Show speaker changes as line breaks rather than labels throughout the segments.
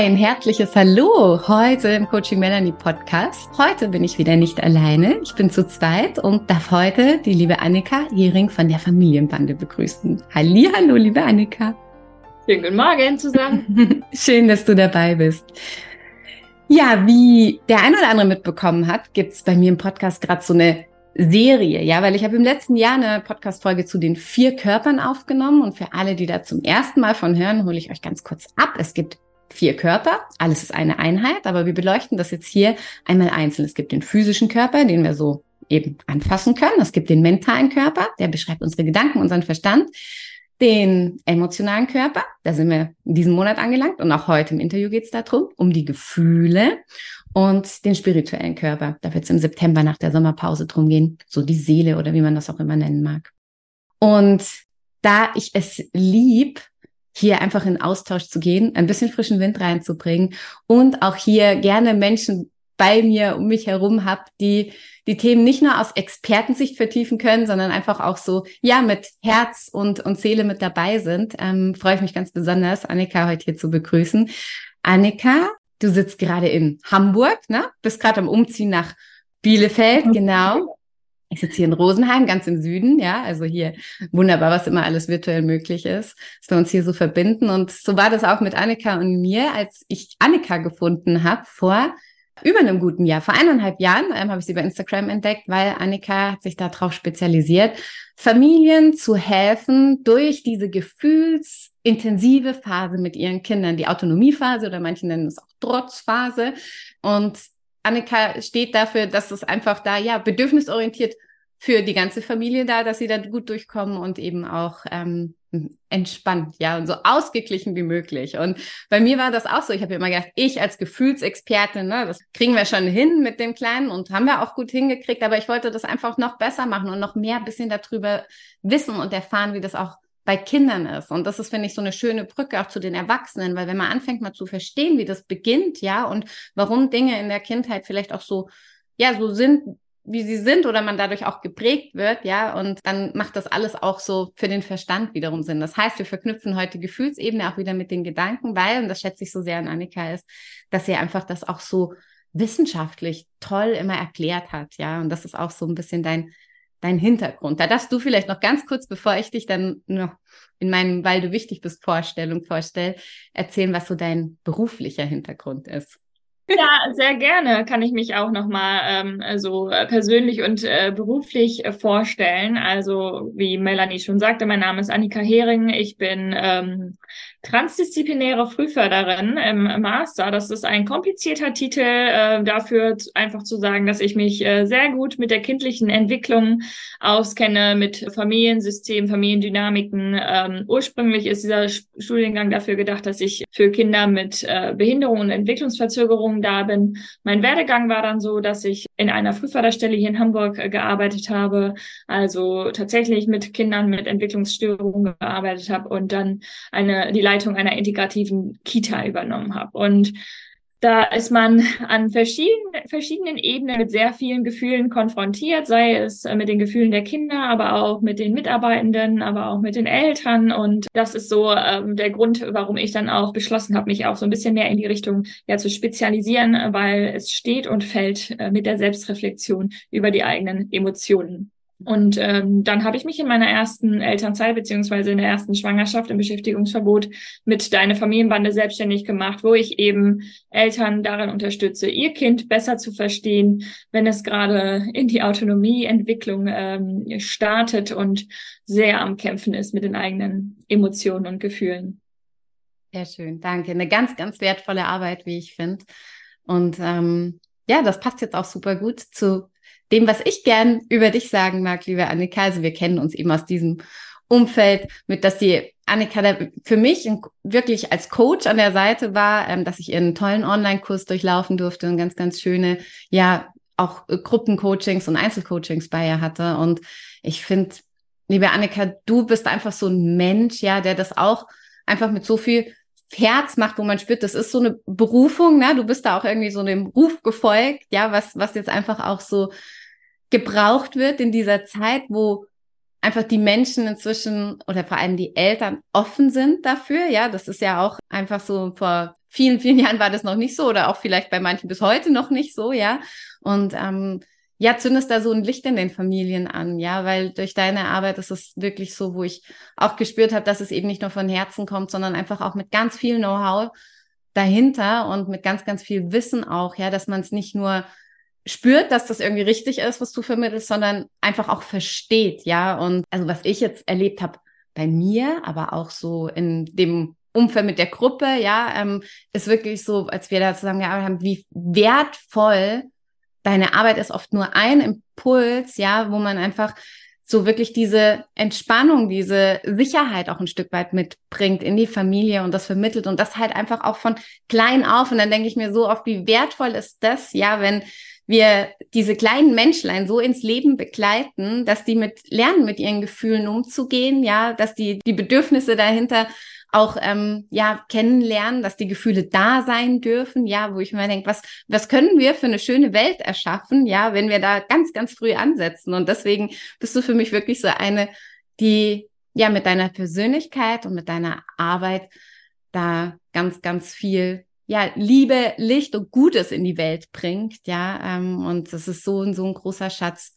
Ein herzliches Hallo heute im Coaching Melanie Podcast. Heute bin ich wieder nicht alleine. Ich bin zu zweit und darf heute die liebe Annika Hering von der Familienbande begrüßen. Hallo, liebe Annika.
Schönen guten Morgen zusammen.
Schön, dass du dabei bist. Ja, wie der ein oder andere mitbekommen hat, gibt's bei mir im Podcast gerade so eine Serie, ja, weil ich habe im letzten Jahr eine Podcast-Folge zu den vier Körpern aufgenommen und für alle, die da zum ersten Mal von hören, hole ich euch ganz kurz ab. Es gibt vier Körper, alles ist eine Einheit, aber wir beleuchten das jetzt hier einmal einzeln. Es gibt den physischen Körper, den wir so eben anfassen können. Es gibt den mentalen Körper, der beschreibt unsere Gedanken, unseren Verstand. Den emotionalen Körper, da sind wir in diesem Monat angelangt und auch heute im Interview geht es darum, um die Gefühle und den spirituellen Körper. Da wird es im September nach der Sommerpause drum gehen, so die Seele oder wie man das auch immer nennen mag. Und da ich es lieb, hier einfach in Austausch zu gehen, ein bisschen frischen Wind reinzubringen und auch hier gerne Menschen bei mir um mich herum habe, die die Themen nicht nur aus Expertensicht vertiefen können, sondern einfach auch so, ja, mit Herz und, und Seele mit dabei sind. Ähm, freue ich mich ganz besonders, Annika heute hier zu begrüßen. Annika, du sitzt gerade in Hamburg, ne? Bist gerade am Umziehen nach Bielefeld, genau. Ich sitze hier in Rosenheim, ganz im Süden, ja, also hier wunderbar, was immer alles virtuell möglich ist, dass wir uns hier so verbinden. Und so war das auch mit Annika und mir, als ich Annika gefunden habe vor über einem guten Jahr. Vor eineinhalb Jahren ähm, habe ich sie bei Instagram entdeckt, weil Annika hat sich darauf spezialisiert, Familien zu helfen durch diese gefühlsintensive Phase mit ihren Kindern, die Autonomiephase oder manche nennen es auch Trotzphase. Und Annika steht dafür, dass es einfach da, ja, bedürfnisorientiert für die ganze Familie da, dass sie da gut durchkommen und eben auch ähm, entspannt, ja, und so ausgeglichen wie möglich. Und bei mir war das auch so. Ich habe immer gedacht, ich als Gefühlsexpertin, ne, das kriegen wir schon hin mit dem Kleinen und haben wir auch gut hingekriegt, aber ich wollte das einfach noch besser machen und noch mehr bisschen darüber wissen und erfahren, wie das auch bei Kindern ist. Und das ist, finde ich, so eine schöne Brücke auch zu den Erwachsenen, weil wenn man anfängt mal zu verstehen, wie das beginnt, ja, und warum Dinge in der Kindheit vielleicht auch so, ja, so sind, wie sie sind oder man dadurch auch geprägt wird, ja, und dann macht das alles auch so für den Verstand wiederum Sinn. Das heißt, wir verknüpfen heute Gefühlsebene auch wieder mit den Gedanken, weil, und das schätze ich so sehr an Annika, ist, dass sie einfach das auch so wissenschaftlich toll immer erklärt hat, ja, und das ist auch so ein bisschen dein dein Hintergrund. Da darfst du vielleicht noch ganz kurz, bevor ich dich dann noch in meinen, weil du wichtig bist, Vorstellung vorstelle, erzählen, was so dein beruflicher Hintergrund ist.
Ja, sehr gerne kann ich mich auch nochmal ähm, so äh, persönlich und äh, beruflich äh, vorstellen. Also wie Melanie schon sagte, mein Name ist Annika Hering. Ich bin ähm, transdisziplinäre Frühförderin im Master. Das ist ein komplizierter Titel äh, dafür, einfach zu sagen, dass ich mich äh, sehr gut mit der kindlichen Entwicklung auskenne, mit Familiensystemen, Familiendynamiken. Ähm, ursprünglich ist dieser Studiengang dafür gedacht, dass ich für Kinder mit äh, Behinderung und Entwicklungsverzögerung da bin. Mein Werdegang war dann so, dass ich in einer Frühförderstelle hier in Hamburg äh, gearbeitet habe, also tatsächlich mit Kindern mit Entwicklungsstörungen gearbeitet habe und dann eine, die Leitung einer integrativen Kita übernommen habe. Und da ist man an verschiedenen, verschiedenen Ebenen mit sehr vielen Gefühlen konfrontiert, sei es äh, mit den Gefühlen der Kinder, aber auch mit den Mitarbeitenden, aber auch mit den Eltern. Und das ist so ähm, der Grund, warum ich dann auch beschlossen habe, mich auch so ein bisschen mehr in die Richtung ja zu spezialisieren, weil es steht und fällt äh, mit der Selbstreflexion über die eigenen Emotionen. Und ähm, dann habe ich mich in meiner ersten Elternzeit beziehungsweise in der ersten Schwangerschaft im Beschäftigungsverbot mit Deine Familienbande selbstständig gemacht, wo ich eben Eltern darin unterstütze, ihr Kind besser zu verstehen, wenn es gerade in die Autonomieentwicklung ähm, startet und sehr am Kämpfen ist mit den eigenen Emotionen und Gefühlen.
Sehr schön, danke. Eine ganz, ganz wertvolle Arbeit, wie ich finde. Und ähm, ja, das passt jetzt auch super gut zu dem, was ich gern über dich sagen mag, liebe Annika. Also wir kennen uns eben aus diesem Umfeld, mit dass die Annika da für mich wirklich als Coach an der Seite war, ähm, dass ich ihren tollen Online-Kurs durchlaufen durfte und ganz, ganz schöne, ja, auch Gruppencoachings und Einzelcoachings bei ihr hatte. Und ich finde, liebe Annika, du bist einfach so ein Mensch, ja, der das auch einfach mit so viel Herz macht, wo man spürt, das ist so eine Berufung, ne? Du bist da auch irgendwie so einem Ruf gefolgt, ja, was, was jetzt einfach auch so gebraucht wird in dieser Zeit, wo einfach die Menschen inzwischen oder vor allem die Eltern offen sind dafür. Ja, das ist ja auch einfach so vor vielen, vielen Jahren war das noch nicht so oder auch vielleicht bei manchen bis heute noch nicht so, ja. Und ähm, ja, zündest da so ein Licht in den Familien an, ja, weil durch deine Arbeit ist es wirklich so, wo ich auch gespürt habe, dass es eben nicht nur von Herzen kommt, sondern einfach auch mit ganz viel Know-how dahinter und mit ganz, ganz viel Wissen auch, ja, dass man es nicht nur spürt, dass das irgendwie richtig ist, was du vermittelst, sondern einfach auch versteht, ja. Und also was ich jetzt erlebt habe bei mir, aber auch so in dem Umfeld mit der Gruppe, ja, ähm, ist wirklich so, als wir da zusammengearbeitet haben, wie wertvoll deine Arbeit ist oft nur ein Impuls, ja, wo man einfach so wirklich diese Entspannung, diese Sicherheit auch ein Stück weit mitbringt in die Familie und das vermittelt und das halt einfach auch von klein auf. Und dann denke ich mir so oft, wie wertvoll ist das, ja, wenn wir diese kleinen Menschlein so ins Leben begleiten, dass die mit lernen, mit ihren Gefühlen umzugehen, ja, dass die die Bedürfnisse dahinter auch ähm, ja kennenlernen, dass die Gefühle da sein dürfen, ja, wo ich mir denke, was was können wir für eine schöne Welt erschaffen, ja, wenn wir da ganz ganz früh ansetzen? Und deswegen bist du für mich wirklich so eine, die ja mit deiner Persönlichkeit und mit deiner Arbeit da ganz ganz viel ja, Liebe, Licht und Gutes in die Welt bringt, ja. Ähm, und das ist so, so ein großer Schatz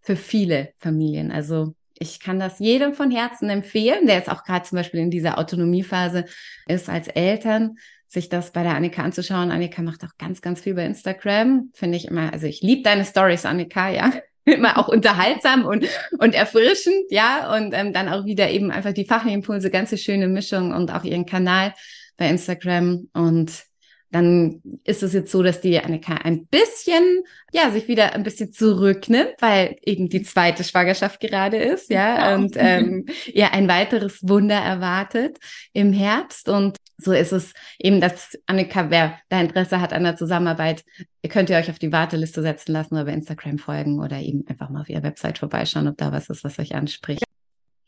für viele Familien. Also ich kann das jedem von Herzen empfehlen, der jetzt auch gerade zum Beispiel in dieser Autonomiephase ist als Eltern, sich das bei der Annika anzuschauen. Annika macht auch ganz, ganz viel bei Instagram. Finde ich immer, also ich liebe deine Stories, Annika, ja. immer auch unterhaltsam und, und erfrischend, ja. Und ähm, dann auch wieder eben einfach die fachlichen Impulse, ganze schöne Mischung und auch ihren Kanal bei Instagram. Und dann ist es jetzt so, dass die Annika ein bisschen, ja, sich wieder ein bisschen zurücknimmt, weil eben die zweite Schwangerschaft gerade ist, ja, und ähm, ihr ein weiteres Wunder erwartet im Herbst. Und so ist es eben, dass Annika, wer da Interesse hat an der Zusammenarbeit, ihr könnt ihr euch auf die Warteliste setzen lassen oder bei Instagram folgen oder eben einfach mal auf ihrer Website vorbeischauen, ob da was ist, was euch anspricht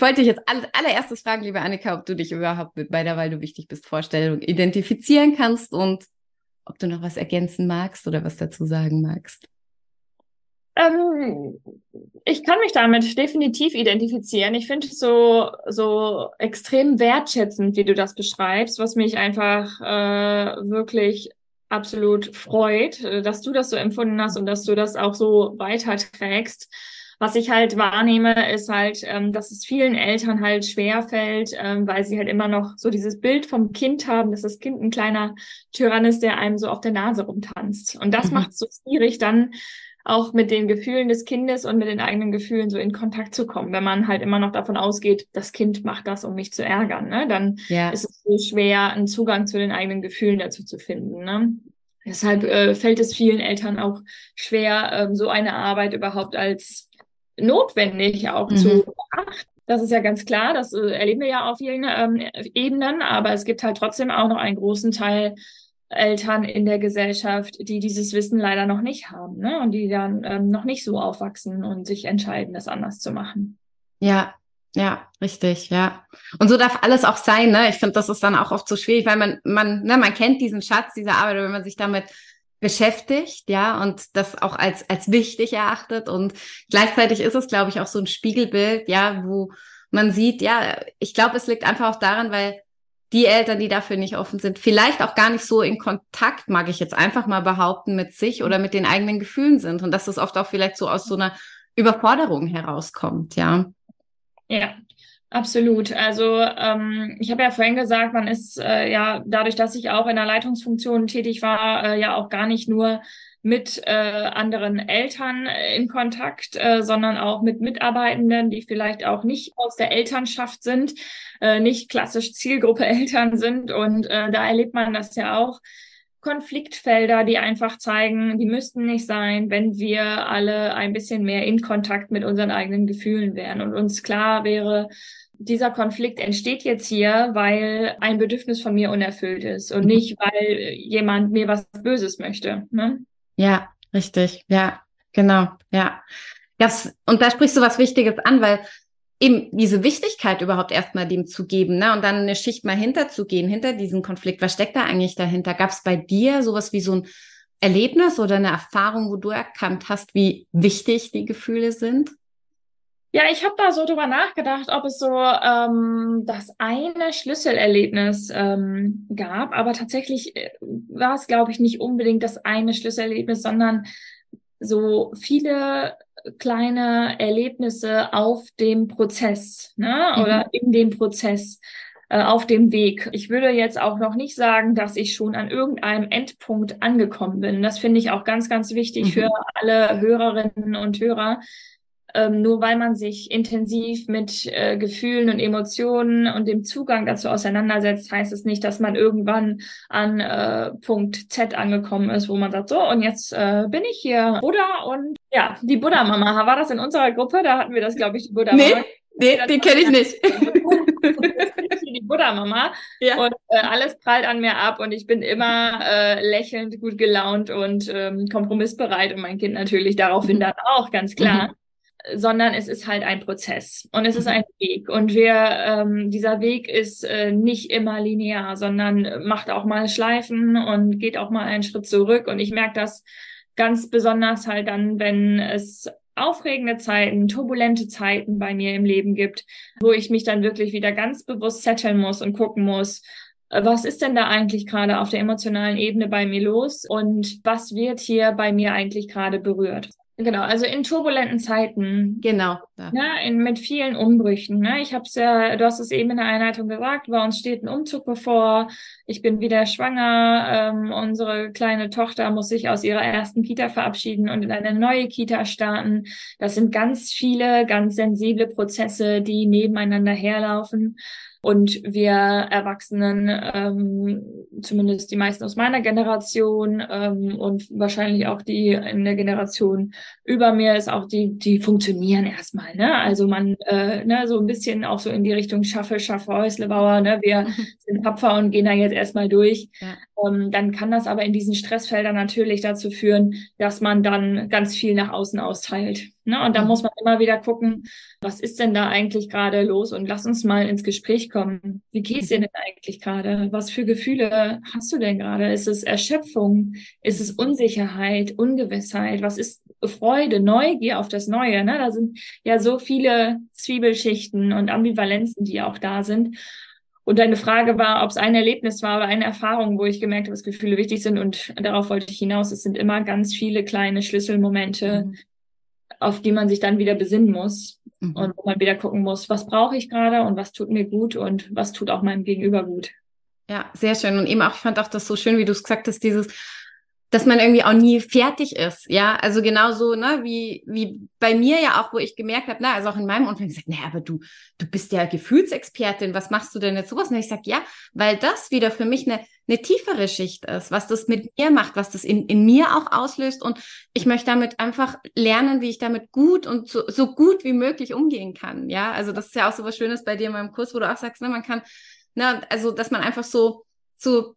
wollte dich jetzt als allererstes fragen, liebe Annika, ob du dich überhaupt mit bei weil du wichtig bist, Vorstellung identifizieren kannst und ob du noch was ergänzen magst oder was dazu sagen magst.
Ähm, ich kann mich damit definitiv identifizieren. Ich finde es so, so extrem wertschätzend, wie du das beschreibst, was mich einfach äh, wirklich absolut freut, dass du das so empfunden hast und dass du das auch so weiterträgst. Was ich halt wahrnehme, ist halt, ähm, dass es vielen Eltern halt schwer fällt, ähm, weil sie halt immer noch so dieses Bild vom Kind haben, dass das Kind ein kleiner Tyrann ist, der einem so auf der Nase rumtanzt. Und das mhm. macht es so schwierig, dann auch mit den Gefühlen des Kindes und mit den eigenen Gefühlen so in Kontakt zu kommen. Wenn man halt immer noch davon ausgeht, das Kind macht das, um mich zu ärgern, ne? dann ja. ist es so schwer, einen Zugang zu den eigenen Gefühlen dazu zu finden. Ne? Deshalb äh, fällt es vielen Eltern auch schwer, ähm, so eine Arbeit überhaupt als notwendig auch mhm. zu beachten. Das ist ja ganz klar, das äh, erleben wir ja auf vielen ähm, Ebenen, aber es gibt halt trotzdem auch noch einen großen Teil Eltern in der Gesellschaft, die dieses Wissen leider noch nicht haben ne? und die dann ähm, noch nicht so aufwachsen und sich entscheiden, das anders zu machen.
Ja, ja, richtig, ja. Und so darf alles auch sein, ne? Ich finde, das ist dann auch oft so schwierig, weil man, man, ne, man kennt diesen Schatz dieser Arbeit, wenn man sich damit beschäftigt, ja, und das auch als, als wichtig erachtet. Und gleichzeitig ist es, glaube ich, auch so ein Spiegelbild, ja, wo man sieht, ja, ich glaube, es liegt einfach auch daran, weil die Eltern, die dafür nicht offen sind, vielleicht auch gar nicht so in Kontakt, mag ich jetzt einfach mal behaupten, mit sich oder mit den eigenen Gefühlen sind. Und dass das oft auch vielleicht so aus so einer Überforderung herauskommt, ja.
Ja, Absolut. Also ähm, ich habe ja vorhin gesagt, man ist äh, ja dadurch, dass ich auch in der Leitungsfunktion tätig war, äh, ja auch gar nicht nur mit äh, anderen Eltern in Kontakt, äh, sondern auch mit Mitarbeitenden, die vielleicht auch nicht aus der Elternschaft sind, äh, nicht klassisch Zielgruppe Eltern sind. Und äh, da erlebt man das ja auch. Konfliktfelder, die einfach zeigen, die müssten nicht sein, wenn wir alle ein bisschen mehr in Kontakt mit unseren eigenen Gefühlen wären und uns klar wäre, dieser Konflikt entsteht jetzt hier, weil ein Bedürfnis von mir unerfüllt ist und nicht, weil jemand mir was Böses möchte. Ne?
Ja, richtig. Ja, genau. Ja. Das, und da sprichst du was Wichtiges an, weil eben diese Wichtigkeit überhaupt erstmal dem zu geben, ne? Und dann eine Schicht mal hinterzugehen, hinter diesen Konflikt. Was steckt da eigentlich dahinter? Gab es bei dir sowas wie so ein Erlebnis oder eine Erfahrung, wo du erkannt hast, wie wichtig die Gefühle sind?
Ja, ich habe da so drüber nachgedacht, ob es so ähm, das eine Schlüsselerlebnis ähm, gab, aber tatsächlich äh, war es, glaube ich, nicht unbedingt das eine Schlüsselerlebnis, sondern so viele kleine Erlebnisse auf dem Prozess, ne? Mhm. Oder in dem Prozess, äh, auf dem Weg. Ich würde jetzt auch noch nicht sagen, dass ich schon an irgendeinem Endpunkt angekommen bin. Das finde ich auch ganz, ganz wichtig mhm. für alle Hörerinnen und Hörer, ähm, nur weil man sich intensiv mit äh, Gefühlen und Emotionen und dem Zugang dazu auseinandersetzt, heißt es nicht, dass man irgendwann an äh, Punkt Z angekommen ist, wo man sagt, so, und jetzt äh, bin ich hier Buddha und ja, die Buddha-Mama. War das in unserer Gruppe? Da hatten wir das, glaube ich, die Buddha-Mama.
Nee, nee die kenne ich nicht.
die Buddha-Mama. Ja. Und äh, alles prallt an mir ab und ich bin immer äh, lächelnd, gut gelaunt und ähm, kompromissbereit und mein Kind natürlich daraufhin mhm. dann auch, ganz klar. Mhm sondern es ist halt ein Prozess und es ist mhm. ein Weg. Und wir, ähm, dieser Weg ist äh, nicht immer linear, sondern macht auch mal Schleifen und geht auch mal einen Schritt zurück. Und ich merke das ganz besonders halt dann, wenn es aufregende Zeiten, turbulente Zeiten bei mir im Leben gibt, wo ich mich dann wirklich wieder ganz bewusst setteln muss und gucken muss, äh, was ist denn da eigentlich gerade auf der emotionalen Ebene bei mir los und was wird hier bei mir eigentlich gerade berührt? Genau, also in turbulenten Zeiten.
Genau.
Ja. Ne, in, mit vielen Umbrüchen. Ne? Ich habe es ja, du hast es eben in der Einleitung gesagt, bei uns steht ein Umzug bevor. Ich bin wieder schwanger. Ähm, unsere kleine Tochter muss sich aus ihrer ersten Kita verabschieden und in eine neue Kita starten. Das sind ganz viele, ganz sensible Prozesse, die nebeneinander herlaufen. Und wir Erwachsenen, ähm, zumindest die meisten aus meiner Generation ähm, und wahrscheinlich auch die in der Generation über mir, ist auch die, die funktionieren erstmal. Ne? Also man, äh, ne, so ein bisschen auch so in die Richtung Schaffe, Schaffe, Häuslebauer, ne? wir sind tapfer und gehen da jetzt erstmal durch. Ja. Ähm, dann kann das aber in diesen Stressfeldern natürlich dazu führen, dass man dann ganz viel nach außen austeilt. Ne? Und da mhm. muss man immer wieder gucken, was ist denn da eigentlich gerade los? Und lass uns mal ins Gespräch kommen. Wie geht's dir denn eigentlich gerade? Was für Gefühle hast du denn gerade? Ist es Erschöpfung? Ist es Unsicherheit, Ungewissheit? Was ist Freude, Neugier auf das Neue? Ne? Da sind ja so viele Zwiebelschichten und Ambivalenzen, die auch da sind. Und deine Frage war, ob es ein Erlebnis war oder eine Erfahrung, wo ich gemerkt habe, dass Gefühle wichtig sind. Und darauf wollte ich hinaus. Es sind immer ganz viele kleine Schlüsselmomente, mhm auf die man sich dann wieder besinnen muss mhm. und wo man wieder gucken muss, was brauche ich gerade und was tut mir gut und was tut auch meinem Gegenüber gut.
Ja, sehr schön. Und eben auch, ich fand auch das so schön, wie du es gesagt hast, dieses, dass man irgendwie auch nie fertig ist. Ja, also genauso, ne, wie, wie bei mir ja auch, wo ich gemerkt habe, na, also auch in meinem Umfeld gesagt, naja, aber du, du bist ja Gefühlsexpertin, was machst du denn jetzt sowas? Und ich sage, ja, weil das wieder für mich eine, eine tiefere Schicht ist, was das mit mir macht, was das in, in mir auch auslöst. Und ich möchte damit einfach lernen, wie ich damit gut und so, so gut wie möglich umgehen kann. Ja, also das ist ja auch so was Schönes bei dir in meinem Kurs, wo du auch sagst, ne, man kann, ne, also, dass man einfach so, so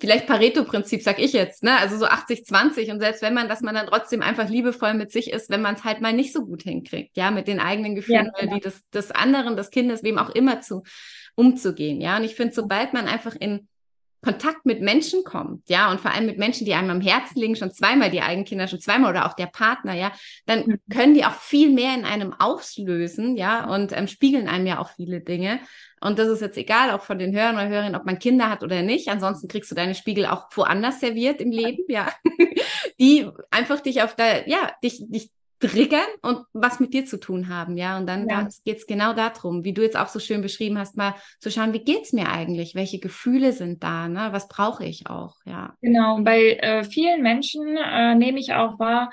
vielleicht Pareto-Prinzip, sag ich jetzt, ne? Also so 80-20 und selbst wenn man, dass man dann trotzdem einfach liebevoll mit sich ist, wenn man es halt mal nicht so gut hinkriegt, ja, mit den eigenen Gefühlen ja, oder genau. die des, des anderen, des Kindes, wem auch immer zu umzugehen, ja. Und ich finde, sobald man einfach in Kontakt mit Menschen kommt, ja, und vor allem mit Menschen, die einem am Herzen liegen, schon zweimal die eigenen Kinder, schon zweimal oder auch der Partner, ja, dann mhm. können die auch viel mehr in einem auslösen, ja, und ähm, spiegeln einem ja auch viele Dinge. Und das ist jetzt egal, auch von den Hörern oder Hörerinnen, ob man Kinder hat oder nicht. Ansonsten kriegst du deine Spiegel auch woanders serviert im Leben, ja. die einfach dich auf der, ja, dich, dich triggern und was mit dir zu tun haben, ja. Und dann
Ja.
geht es genau darum, wie du jetzt auch so schön beschrieben hast, mal zu schauen, wie geht's mir eigentlich? Welche Gefühle sind da? Ne? Was brauche ich auch? Ja.
Genau, bei äh, vielen Menschen äh, nehme ich auch wahr,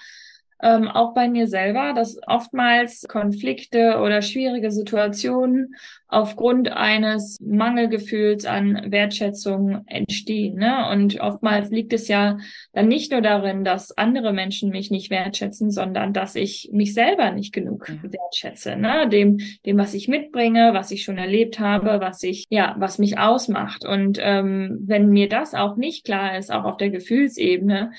ähm, auch bei mir selber, dass oftmals Konflikte oder schwierige Situationen aufgrund eines Mangelgefühls an Wertschätzung entstehen. Ne? Und oftmals liegt es ja dann nicht nur darin, dass andere Menschen mich nicht wertschätzen, sondern dass ich mich selber nicht genug wertschätze. Ne? Dem, dem, was ich mitbringe, was ich schon erlebt habe, was ich, ja, was mich ausmacht. Und ähm, wenn mir das auch nicht klar ist, auch auf der Gefühlsebene,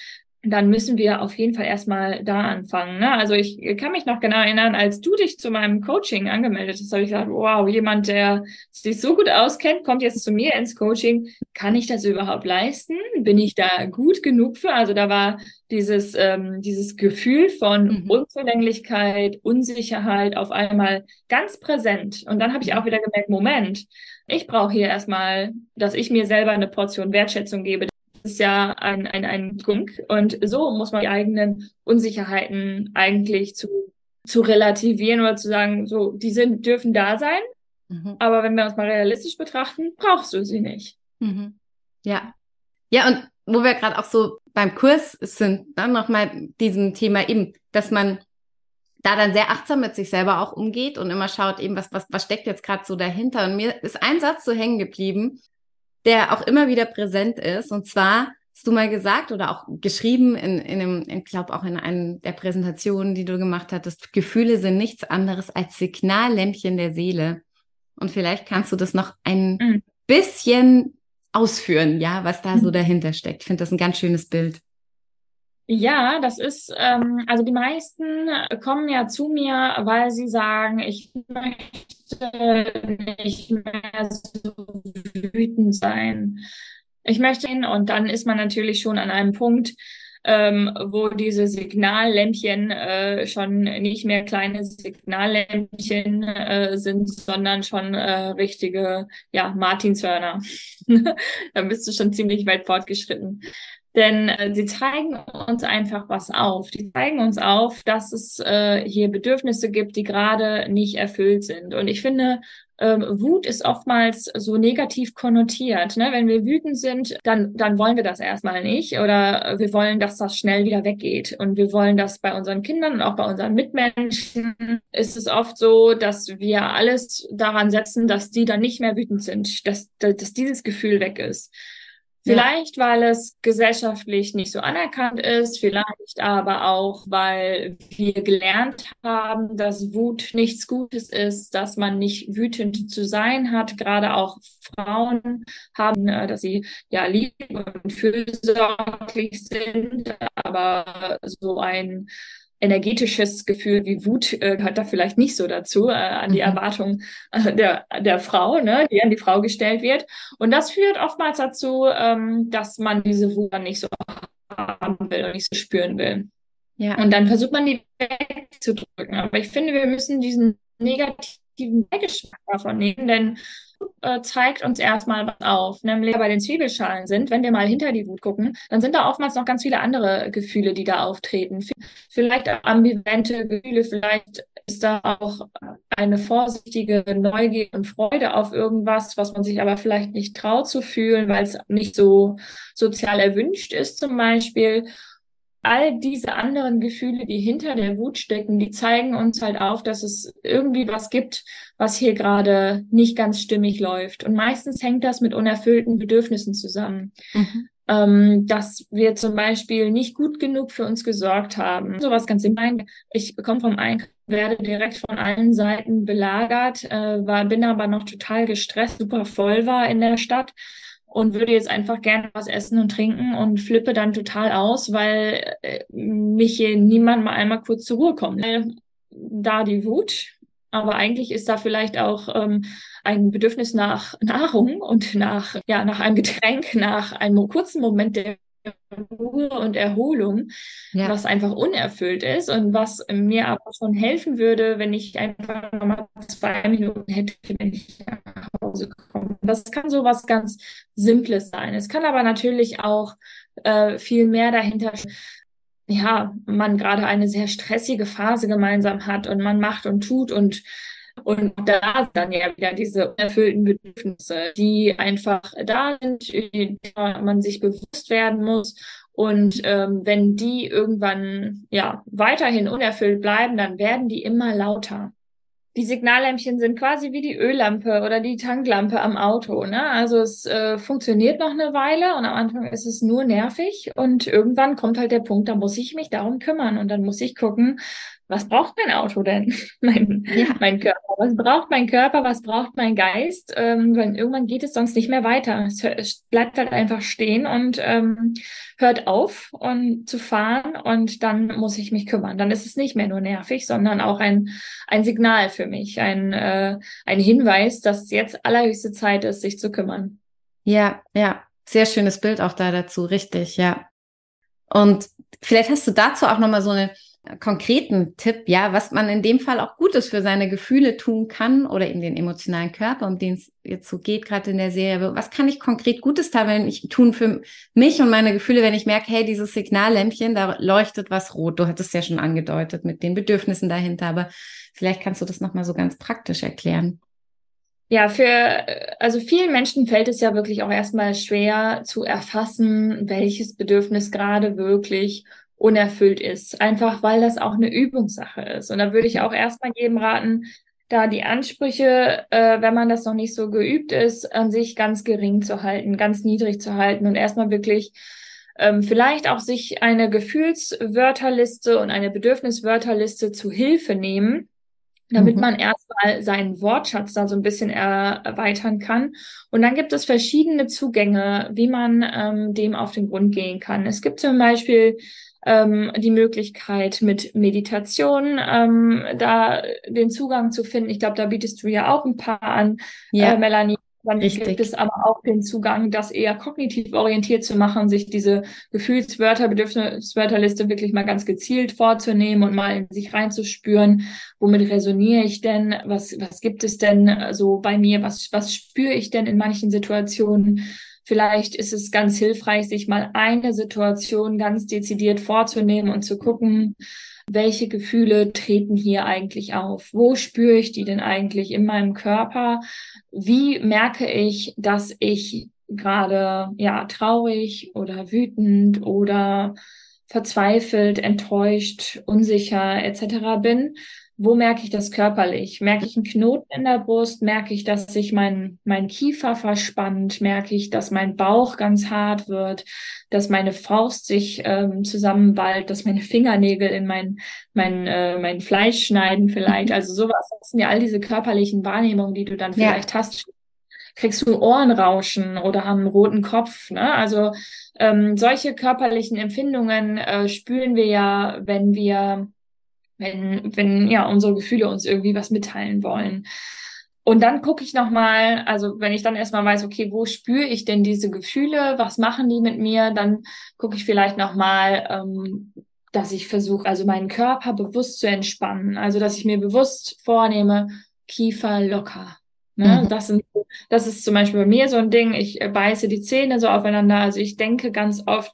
dann müssen wir auf jeden Fall erstmal da anfangen. Ne? Also ich kann mich noch genau erinnern, als du dich zu meinem Coaching angemeldet hast, habe ich gesagt, wow, jemand, der sich so gut auskennt, kommt jetzt zu mir ins Coaching. Kann ich das überhaupt leisten? Bin ich da gut genug für? Also da war dieses, ähm, dieses Gefühl von
Mhm.
Unzulänglichkeit, Unsicherheit auf einmal ganz präsent. Und dann habe ich auch wieder gemerkt, Moment, ich brauche hier erstmal, dass ich mir selber eine Portion Wertschätzung gebe. Ist ja ein, ein, ein Grund. Und so muss man die eigenen Unsicherheiten eigentlich zu, zu relativieren oder zu sagen, so, die sind, dürfen da sein.
Mhm.
Aber wenn wir uns mal realistisch betrachten, brauchst du sie nicht.
Mhm. Ja. Ja, und wo wir gerade auch so beim Kurs sind, dann nochmal diesem Thema eben, dass man da dann sehr achtsam mit sich selber auch umgeht und immer schaut eben, was, was, was steckt jetzt gerade so dahinter. Und mir ist ein Satz so hängen geblieben, der auch immer wieder präsent ist. Und zwar hast du mal gesagt oder auch geschrieben in, in einem, ich glaube auch in einer der Präsentationen, die du gemacht hattest, Gefühle sind nichts anderes als Signallämpchen der Seele. Und vielleicht kannst du das noch ein
Mhm.
bisschen ausführen, ja, was da so dahinter steckt. Ich finde das ein ganz schönes Bild.
Ja, das ist, ähm, also die meisten kommen ja zu mir, weil sie sagen, ich möchte nicht mehr so wütend sein. Ich möchte ihn, und dann ist man natürlich schon an einem Punkt, ähm, wo diese Signallämpchen äh, schon nicht mehr kleine Signallämpchen äh, sind, sondern schon äh, richtige, ja, Martinshörner. Da bist du schon ziemlich weit fortgeschritten. Denn äh, sie zeigen uns einfach was auf. Die zeigen uns auf, dass es äh, hier Bedürfnisse gibt, die gerade nicht erfüllt sind. Und ich finde, ähm, Wut ist oftmals so negativ konnotiert. Ne? Wenn wir wütend sind, dann, dann wollen wir das erstmal nicht oder wir wollen, dass das schnell wieder weggeht. Und wir wollen das bei unseren Kindern und auch bei unseren Mitmenschen ist es oft so, dass wir alles daran setzen, dass die dann nicht mehr wütend sind, dass, dass dieses Gefühl weg ist. Vielleicht, weil es gesellschaftlich nicht so anerkannt ist, vielleicht aber auch, weil wir gelernt haben, dass Wut nichts Gutes ist, dass man nicht wütend zu sein hat. Gerade auch Frauen haben, äh, dass sie ja lieb und fürsorglich sind, aber so ein energetisches Gefühl wie Wut äh, gehört da vielleicht nicht so dazu, äh, an die
Mhm.
Erwartung äh, der, der Frau, ne, die an die Frau gestellt wird. Und das führt oftmals dazu, ähm, dass man diese Wut dann nicht so haben will und nicht so spüren will.
Ja.
Und dann versucht man die wegzudrücken. Aber ich finde, wir müssen diesen negativen Beigeschmack davon nehmen, denn äh, zeigt uns erstmal was auf, nämlich bei den Zwiebelschalen sind, wenn wir mal hinter die Wut gucken, dann sind da oftmals noch ganz viele andere Gefühle, die da auftreten. Vielleicht ambivente Gefühle, vielleicht ist da auch eine vorsichtige Neugier und Freude auf irgendwas, was man sich aber vielleicht nicht traut zu fühlen, weil es nicht so sozial erwünscht ist zum Beispiel all diese anderen Gefühle, die hinter der Wut stecken, die zeigen uns halt auf, dass es irgendwie was gibt, was hier gerade nicht ganz stimmig läuft. Und meistens hängt das mit unerfüllten Bedürfnissen zusammen.
Mhm.
Ähm, dass wir zum Beispiel nicht gut genug für uns gesorgt haben. Sowas ganz im Ich komme vom Einkauf, werde direkt von allen Seiten belagert, äh, war, bin aber noch total gestresst, super voll war in der Stadt und würde jetzt einfach gerne was essen und trinken und flippe dann total aus, weil äh, mich hier niemand mal einmal kurz zur Ruhe kommt. Äh, da die Wut, aber eigentlich ist da vielleicht auch ähm, ein Bedürfnis nach Nahrung und nach, ja, nach einem Getränk, nach einem kurzen Moment der Ruhe und Erholung,
Ja.
was einfach unerfüllt ist und was mir aber schon helfen würde, wenn ich einfach nochmal zwei Minuten hätte, wenn ich nach Hause komme. Das kann so was ganz Simples sein. Es kann aber natürlich auch äh, viel mehr dahinter ja, man gerade eine sehr stressige Phase gemeinsam hat und man macht und tut und und da dann ja wieder diese unerfüllten Bedürfnisse, die einfach da sind, die man sich bewusst werden muss. Und ähm, wenn die irgendwann ja weiterhin unerfüllt bleiben, dann werden die immer lauter die Signallämpchen sind quasi wie die Öllampe oder die Tanklampe am Auto. Ne? Also es äh, funktioniert noch eine Weile und am Anfang ist es nur nervig und irgendwann kommt halt der Punkt, da muss ich mich darum kümmern und dann muss ich gucken, was braucht mein Auto denn? mein, ja. mein Körper. Was braucht mein Körper? Was braucht mein Geist? Ähm, weil irgendwann geht es sonst nicht mehr weiter. Es, es bleibt halt einfach stehen und ähm, hört auf und zu fahren und dann muss ich mich kümmern. Dann ist es nicht mehr nur nervig, sondern auch ein, ein Signal für mich, ein, äh, ein Hinweis, dass jetzt allerhöchste Zeit ist, sich zu kümmern.
Ja, ja. Sehr schönes Bild auch da dazu, richtig, ja. Und vielleicht hast du dazu auch nochmal so eine konkreten Tipp, ja, was man in dem Fall auch Gutes für seine Gefühle tun kann oder in den emotionalen Körper, um den es jetzt so geht, gerade in der Serie. Was kann ich konkret Gutes tun für mich und meine Gefühle, wenn ich merke, hey, dieses Signallämpchen, da leuchtet was rot. Du hattest ja schon angedeutet mit den Bedürfnissen dahinter, aber vielleicht kannst du das nochmal so ganz praktisch erklären.
Ja, für, also vielen Menschen fällt es ja wirklich auch erstmal schwer zu erfassen, welches Bedürfnis gerade wirklich unerfüllt ist. Einfach weil das auch eine Übungssache ist. Und da würde ich auch erstmal jedem raten, da die Ansprüche, äh, wenn man das noch nicht so geübt ist, an sich ganz gering zu halten, ganz niedrig zu halten und erstmal wirklich ähm, vielleicht auch sich eine Gefühlswörterliste und eine Bedürfniswörterliste zu Hilfe nehmen, damit mhm. man erstmal seinen Wortschatz da so ein bisschen erweitern kann. Und dann gibt es verschiedene Zugänge, wie man ähm, dem auf den Grund gehen kann. Es gibt zum Beispiel ähm, die Möglichkeit mit Meditation ähm, da den Zugang zu finden. Ich glaube, da bietest du ja auch ein paar an, ja. äh, Melanie. Dann Richtig. gibt es aber auch den Zugang, das eher kognitiv orientiert zu machen, sich diese Gefühlswörter, Bedürfniswörterliste wirklich mal ganz gezielt vorzunehmen und mal in sich reinzuspüren. Womit resoniere ich denn? Was, was gibt es denn so bei mir? Was, was spüre ich denn in manchen Situationen? Vielleicht ist es ganz hilfreich, sich mal eine Situation ganz dezidiert vorzunehmen und zu gucken, welche Gefühle treten hier eigentlich auf? Wo spüre ich die denn eigentlich in meinem Körper? Wie merke ich, dass ich gerade ja traurig oder wütend oder verzweifelt, enttäuscht, unsicher etc. bin? Wo merke ich das körperlich? Merke ich einen Knoten in der Brust? Merke ich, dass sich mein, mein Kiefer verspannt? Merke ich, dass mein Bauch ganz hart wird? Dass meine Faust sich ähm, zusammenballt? Dass meine Fingernägel in mein, mein, äh, mein Fleisch schneiden vielleicht? Also sowas. Das sind ja all diese körperlichen Wahrnehmungen, die du dann vielleicht ja. hast. Kriegst du Ohrenrauschen oder haben einen roten Kopf? Ne? Also ähm, solche körperlichen Empfindungen äh, spüren wir ja, wenn wir wenn, wenn ja unsere Gefühle uns irgendwie was mitteilen wollen. Und dann gucke ich nochmal, also wenn ich dann erstmal weiß, okay, wo spüre ich denn diese Gefühle, was machen die mit mir, dann gucke ich vielleicht nochmal, ähm, dass ich versuche, also meinen Körper bewusst zu entspannen. Also dass ich mir bewusst vornehme, Kiefer locker. Ne? Mhm. Das, sind, das ist zum Beispiel bei mir so ein Ding, ich äh, beiße die Zähne so aufeinander. Also ich denke ganz oft,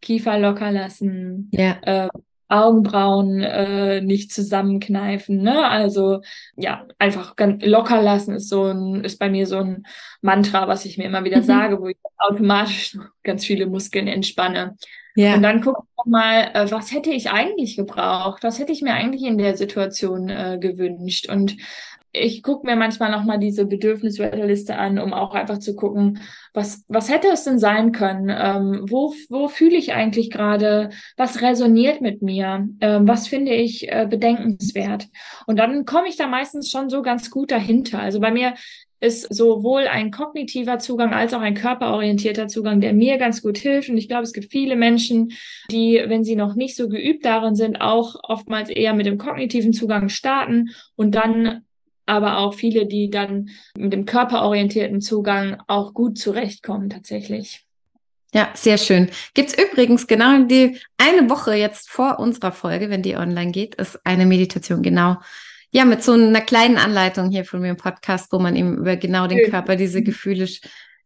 Kiefer locker lassen, ja. äh, Augenbrauen äh, nicht zusammenkneifen, ne? Also ja, einfach ganz locker lassen ist so ein, ist bei mir so ein Mantra, was ich mir immer wieder mhm. sage, wo ich automatisch ganz viele Muskeln entspanne. Ja. Und dann guck ich mal, äh, was hätte ich eigentlich gebraucht? Was hätte ich mir eigentlich in der Situation äh, gewünscht? Und ich gucke mir manchmal nochmal diese Bedürfniswörterliste an, um auch einfach zu gucken, was, was hätte es denn sein können? Ähm, wo wo fühle ich eigentlich gerade? Was resoniert mit mir? Ähm, was finde ich äh, bedenkenswert? Und dann komme ich da meistens schon so ganz gut dahinter. Also bei mir ist sowohl ein kognitiver Zugang als auch ein körperorientierter Zugang, der mir ganz gut hilft. Und ich glaube, es gibt viele Menschen, die, wenn sie noch nicht so geübt darin sind, auch oftmals eher mit dem kognitiven Zugang starten und dann aber auch viele, die dann mit dem körperorientierten Zugang auch gut zurechtkommen tatsächlich.
Ja, sehr schön. Gibt's übrigens genau die eine Woche jetzt vor unserer Folge, wenn die online geht, ist eine Meditation genau. Ja, mit so einer kleinen Anleitung hier von mir im Podcast, wo man eben über genau den schön. Körper diese Gefühle,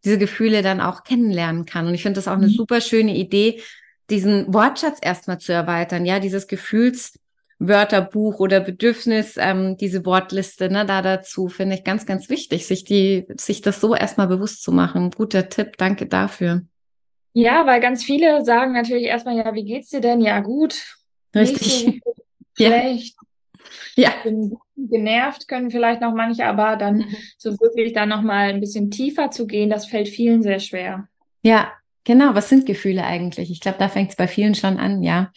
diese Gefühle dann auch kennenlernen kann. Und ich finde das auch eine mhm. super schöne Idee, diesen Wortschatz erstmal zu erweitern, ja, dieses Gefühlswörterbuch oder Bedürfnis, ähm, diese Wortliste, ne, da dazu finde ich ganz, ganz wichtig, sich die, sich das so erstmal bewusst zu machen. Guter Tipp, danke dafür.
Ja, weil ganz viele sagen natürlich erstmal, ja, wie geht's dir denn? Ja, gut.
Richtig.
So schlecht. Ja. ja. Bin genervt können vielleicht noch manche, aber dann mhm. so wirklich da nochmal ein bisschen tiefer zu gehen, das fällt vielen sehr schwer.
Ja, genau. Was sind Gefühle eigentlich? Ich glaube, da fängt es bei vielen schon an, ja.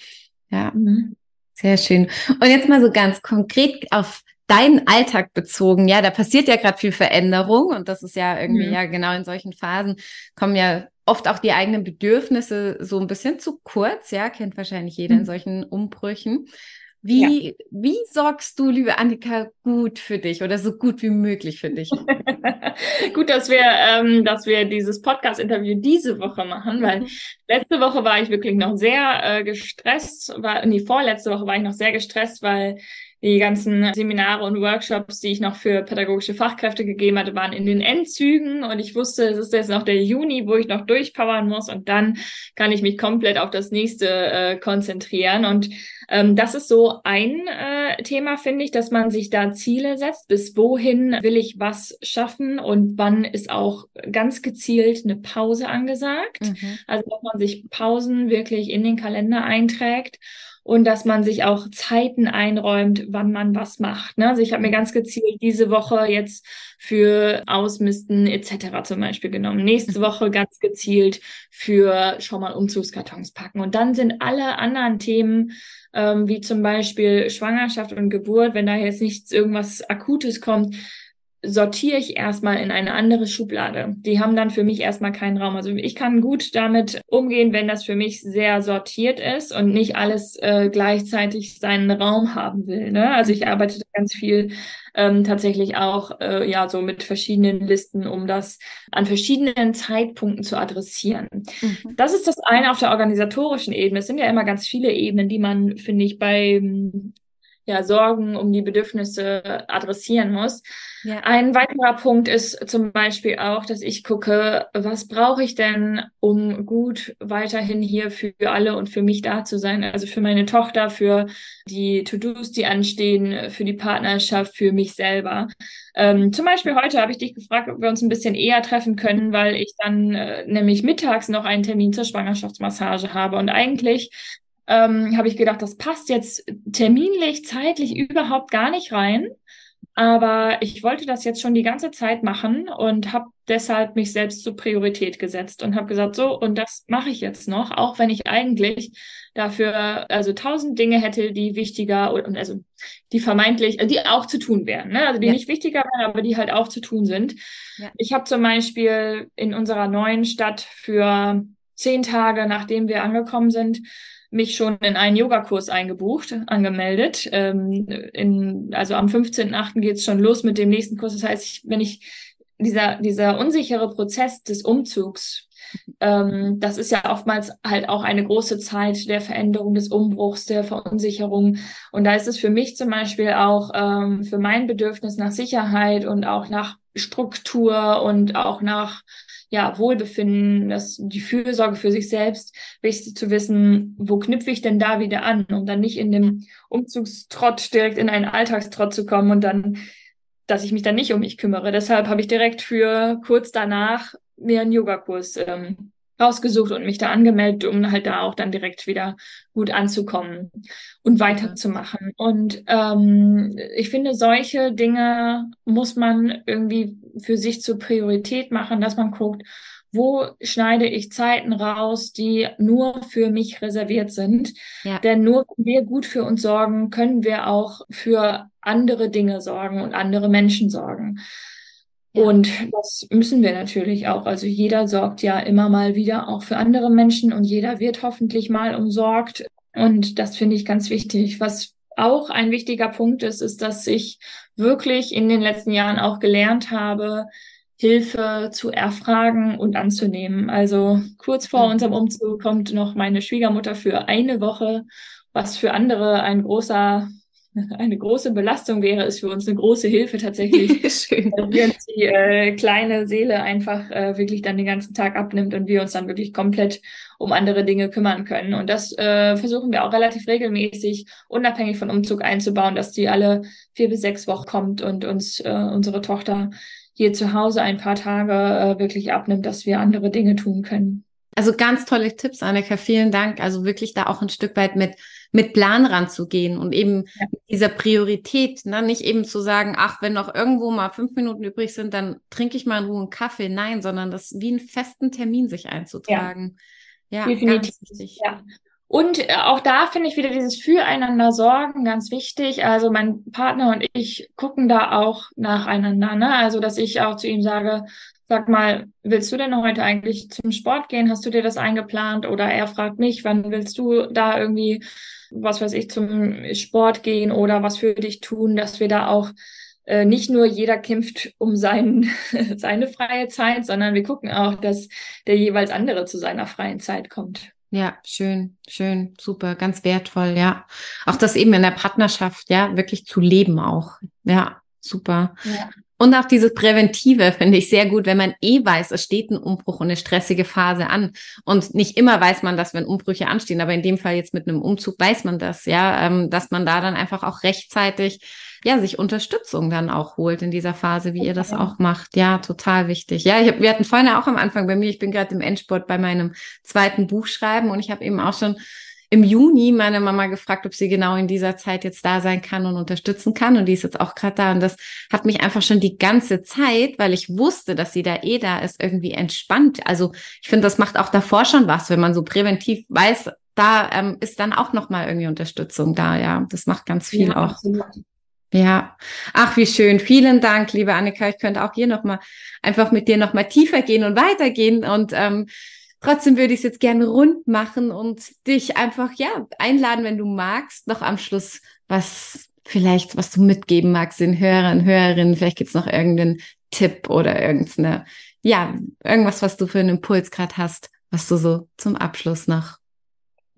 Ja. Mhm. Sehr schön. Und jetzt mal so ganz konkret auf deinen Alltag bezogen. Ja, da passiert ja gerade viel Veränderung und das ist ja irgendwie, mhm. ja, genau in solchen Phasen kommen ja oft auch die eigenen Bedürfnisse so ein bisschen zu kurz. Ja, kennt wahrscheinlich jeder mhm. in solchen Umbrüchen. Wie, ja. wie sorgst du, liebe Annika, gut für dich oder so gut wie möglich für dich?
gut, dass wir, ähm, dass wir dieses Podcast-Interview diese Woche machen, weil mhm. letzte Woche war ich wirklich noch sehr äh, gestresst, war, nee, vorletzte Woche war ich noch sehr gestresst, weil die ganzen Seminare und Workshops, die ich noch für pädagogische Fachkräfte gegeben hatte, waren in den Endzügen und ich wusste, es ist jetzt noch der Juni, wo ich noch durchpowern muss und dann kann ich mich komplett auf das nächste äh, konzentrieren und ähm, das ist so ein äh, Thema, finde ich, dass man sich da Ziele setzt. Bis wohin will ich was schaffen und wann ist auch ganz gezielt eine Pause angesagt. Mhm. Also, dass man sich Pausen wirklich in den Kalender einträgt und dass man sich auch Zeiten einräumt, wann man was macht. Ne? Also ich habe mir ganz gezielt diese Woche jetzt für Ausmisten etc. zum Beispiel genommen. Nächste mhm. Woche ganz gezielt für schon mal Umzugskartons packen. Und dann sind alle anderen Themen, ähm, wie zum Beispiel Schwangerschaft und Geburt, wenn da jetzt nichts irgendwas Akutes kommt, sortiere ich erstmal in eine andere Schublade. Die haben dann für mich erstmal keinen Raum. Also ich kann gut damit umgehen, wenn das für mich sehr sortiert ist und nicht alles äh, gleichzeitig seinen Raum haben will. Ne? Also ich arbeite ganz viel ähm, tatsächlich auch äh, ja so mit verschiedenen Listen, um das an verschiedenen Zeitpunkten zu adressieren. Mhm. Das ist das eine auf der organisatorischen Ebene. Es sind ja immer ganz viele Ebenen, die man, finde ich, bei ja, Sorgen um die Bedürfnisse adressieren muss. Ja. Ein weiterer Punkt ist zum Beispiel auch, dass ich gucke, was brauche ich denn, um gut weiterhin hier für alle und für mich da zu sein? Also für meine Tochter, für die To-Dos, die anstehen, für die Partnerschaft, für mich selber. Ähm, zum Beispiel heute habe ich dich gefragt, ob wir uns ein bisschen eher treffen können, weil ich dann äh, nämlich mittags noch einen Termin zur Schwangerschaftsmassage habe. Und eigentlich ähm, habe ich gedacht, das passt jetzt terminlich, zeitlich überhaupt gar nicht rein. Aber ich wollte das jetzt schon die ganze Zeit machen und habe deshalb mich selbst zur Priorität gesetzt und habe gesagt, so, und das mache ich jetzt noch, auch wenn ich eigentlich dafür also tausend Dinge hätte, die wichtiger und also die vermeintlich, die auch zu tun wären, ne? also die ja. nicht wichtiger wären, aber die halt auch zu tun sind. Ja. Ich habe zum Beispiel in unserer neuen Stadt für zehn Tage, nachdem wir angekommen sind, mich schon in einen Yogakurs eingebucht, angemeldet. Ähm, in, also am 15.8. geht es schon los mit dem nächsten Kurs. Das heißt, ich, wenn ich dieser, dieser unsichere Prozess des Umzugs, ähm, das ist ja oftmals halt auch eine große Zeit der Veränderung, des Umbruchs, der Verunsicherung. Und da ist es für mich zum Beispiel auch ähm, für mein Bedürfnis nach Sicherheit und auch nach Struktur und auch nach ja, Wohlbefinden, das, die Fürsorge für sich selbst, wichtig zu wissen, wo knüpfe ich denn da wieder an, um dann nicht in dem Umzugstrott direkt in einen Alltagstrott zu kommen und dann, dass ich mich dann nicht um mich kümmere. Deshalb habe ich direkt für kurz danach mir einen Yogakurs ähm, rausgesucht und mich da angemeldet, um halt da auch dann direkt wieder gut anzukommen und weiterzumachen. Und ähm, ich finde, solche Dinge muss man irgendwie für sich zur Priorität machen, dass man guckt, wo schneide ich Zeiten raus, die nur für mich reserviert sind. Ja. Denn nur wenn wir gut für uns sorgen, können wir auch für andere Dinge sorgen und andere Menschen sorgen. Und das müssen wir natürlich auch. Also jeder sorgt ja immer mal wieder auch für andere Menschen und jeder wird hoffentlich mal umsorgt. Und das finde ich ganz wichtig. Was auch ein wichtiger Punkt ist, ist, dass ich wirklich in den letzten Jahren auch gelernt habe, Hilfe zu erfragen und anzunehmen. Also kurz vor mhm. unserem Umzug kommt noch meine Schwiegermutter für eine Woche, was für andere ein großer eine große Belastung wäre, ist für uns eine große Hilfe tatsächlich. Schön. Dass wir uns die äh, kleine Seele einfach äh, wirklich dann den ganzen Tag abnimmt und wir uns dann wirklich komplett um andere Dinge kümmern können. Und das äh, versuchen wir auch relativ regelmäßig, unabhängig von Umzug einzubauen, dass die alle vier bis sechs Wochen kommt und uns äh, unsere Tochter hier zu Hause ein paar Tage äh, wirklich abnimmt, dass wir andere Dinge tun können.
Also ganz tolle Tipps, Annika. Vielen Dank. Also wirklich da auch ein Stück weit mit mit Plan ranzugehen und eben ja. dieser Priorität, ne? nicht eben zu sagen, ach, wenn noch irgendwo mal fünf Minuten übrig sind, dann trinke ich mal in Ruhe einen Kaffee. Nein, sondern das wie einen festen Termin sich einzutragen.
Ja, ja definitiv. Ja. Und äh, auch da finde ich wieder dieses Füreinander sorgen ganz wichtig. Also mein Partner und ich gucken da auch nacheinander. Ne? Also dass ich auch zu ihm sage, sag mal, willst du denn heute eigentlich zum Sport gehen? Hast du dir das eingeplant? Oder er fragt mich, wann willst du da irgendwie, was weiß ich, zum Sport gehen oder was für dich tun, dass wir da auch äh, nicht nur jeder kämpft um sein, seine freie Zeit, sondern wir gucken auch, dass der jeweils andere zu seiner freien Zeit kommt.
Ja, schön, schön, super, ganz wertvoll, ja. Auch das eben in der Partnerschaft, ja, wirklich zu leben auch. Ja, super. Ja. Und auch dieses Präventive finde ich sehr gut, wenn man eh weiß, es steht ein Umbruch und eine stressige Phase an. Und nicht immer weiß man das, wenn Umbrüche anstehen, aber in dem Fall jetzt mit einem Umzug weiß man das, ja, ähm, dass man da dann einfach auch rechtzeitig ja, sich Unterstützung dann auch holt in dieser Phase, wie ihr das auch macht. Ja, total wichtig. Ja, ich hab, wir hatten vorhin auch am Anfang bei mir, ich bin gerade im Endsport bei meinem zweiten Buch schreiben und ich habe eben auch schon im Juni meine Mama gefragt, ob sie genau in dieser Zeit jetzt da sein kann und unterstützen kann. Und die ist jetzt auch gerade da. Und das hat mich einfach schon die ganze Zeit, weil ich wusste, dass sie da eh da ist, irgendwie entspannt. Also ich finde, das macht auch davor schon was, wenn man so präventiv weiß, da ähm, ist dann auch nochmal irgendwie Unterstützung da. Ja, das macht ganz viel ja, auch. Absolut. Ja, ach wie schön. Vielen Dank, liebe Annika. Ich könnte auch hier nochmal einfach mit dir nochmal tiefer gehen und weitergehen. Und ähm, trotzdem würde ich es jetzt gerne rund machen und dich einfach ja einladen, wenn du magst, noch am Schluss was vielleicht, was du mitgeben magst den Hörern, Hörerinnen. Vielleicht gibt's noch irgendeinen Tipp oder irgendeine, ja, irgendwas, was du für einen Impuls gerade hast, was du so zum Abschluss noch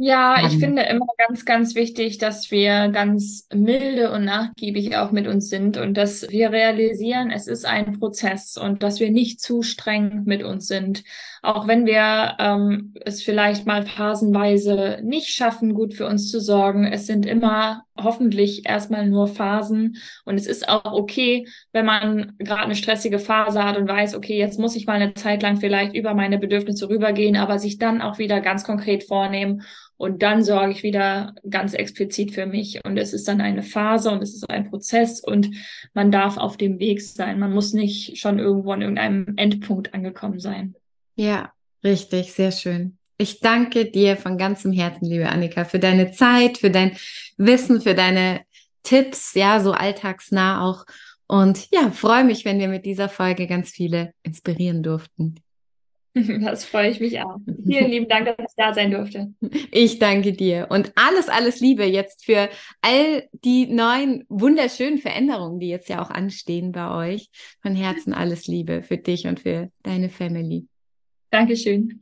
ja, ich finde immer ganz, ganz wichtig, dass wir ganz milde und nachgiebig auch mit uns sind und dass wir realisieren, es ist ein Prozess und dass wir nicht zu streng mit uns sind. Auch wenn wir ähm, es vielleicht mal phasenweise nicht schaffen, gut für uns zu sorgen. Es sind immer hoffentlich erstmal nur Phasen und es ist auch okay, wenn man gerade eine stressige Phase hat und weiß, okay, jetzt muss ich mal eine Zeit lang vielleicht über meine Bedürfnisse rübergehen, aber sich dann auch wieder ganz konkret vornehmen und dann sorge ich wieder ganz explizit für mich. Und es ist dann eine Phase und es ist ein Prozess und man darf auf dem Weg sein. Man muss nicht schon irgendwo an irgendeinem Endpunkt angekommen sein.
Ja, richtig, sehr schön. Ich danke dir von ganzem Herzen, liebe Annika, für deine Zeit, für dein Wissen, für deine Tipps, ja, so alltagsnah auch. Und ja, freue mich, wenn wir mit dieser Folge ganz viele inspirieren durften.
Das freue ich mich auch. Vielen lieben Dank, dass ich da sein durfte.
Ich danke dir und alles, alles Liebe jetzt für all die neuen wunderschönen Veränderungen, die jetzt ja auch anstehen bei euch. Von Herzen alles Liebe für dich und für deine Family.
Dankeschön.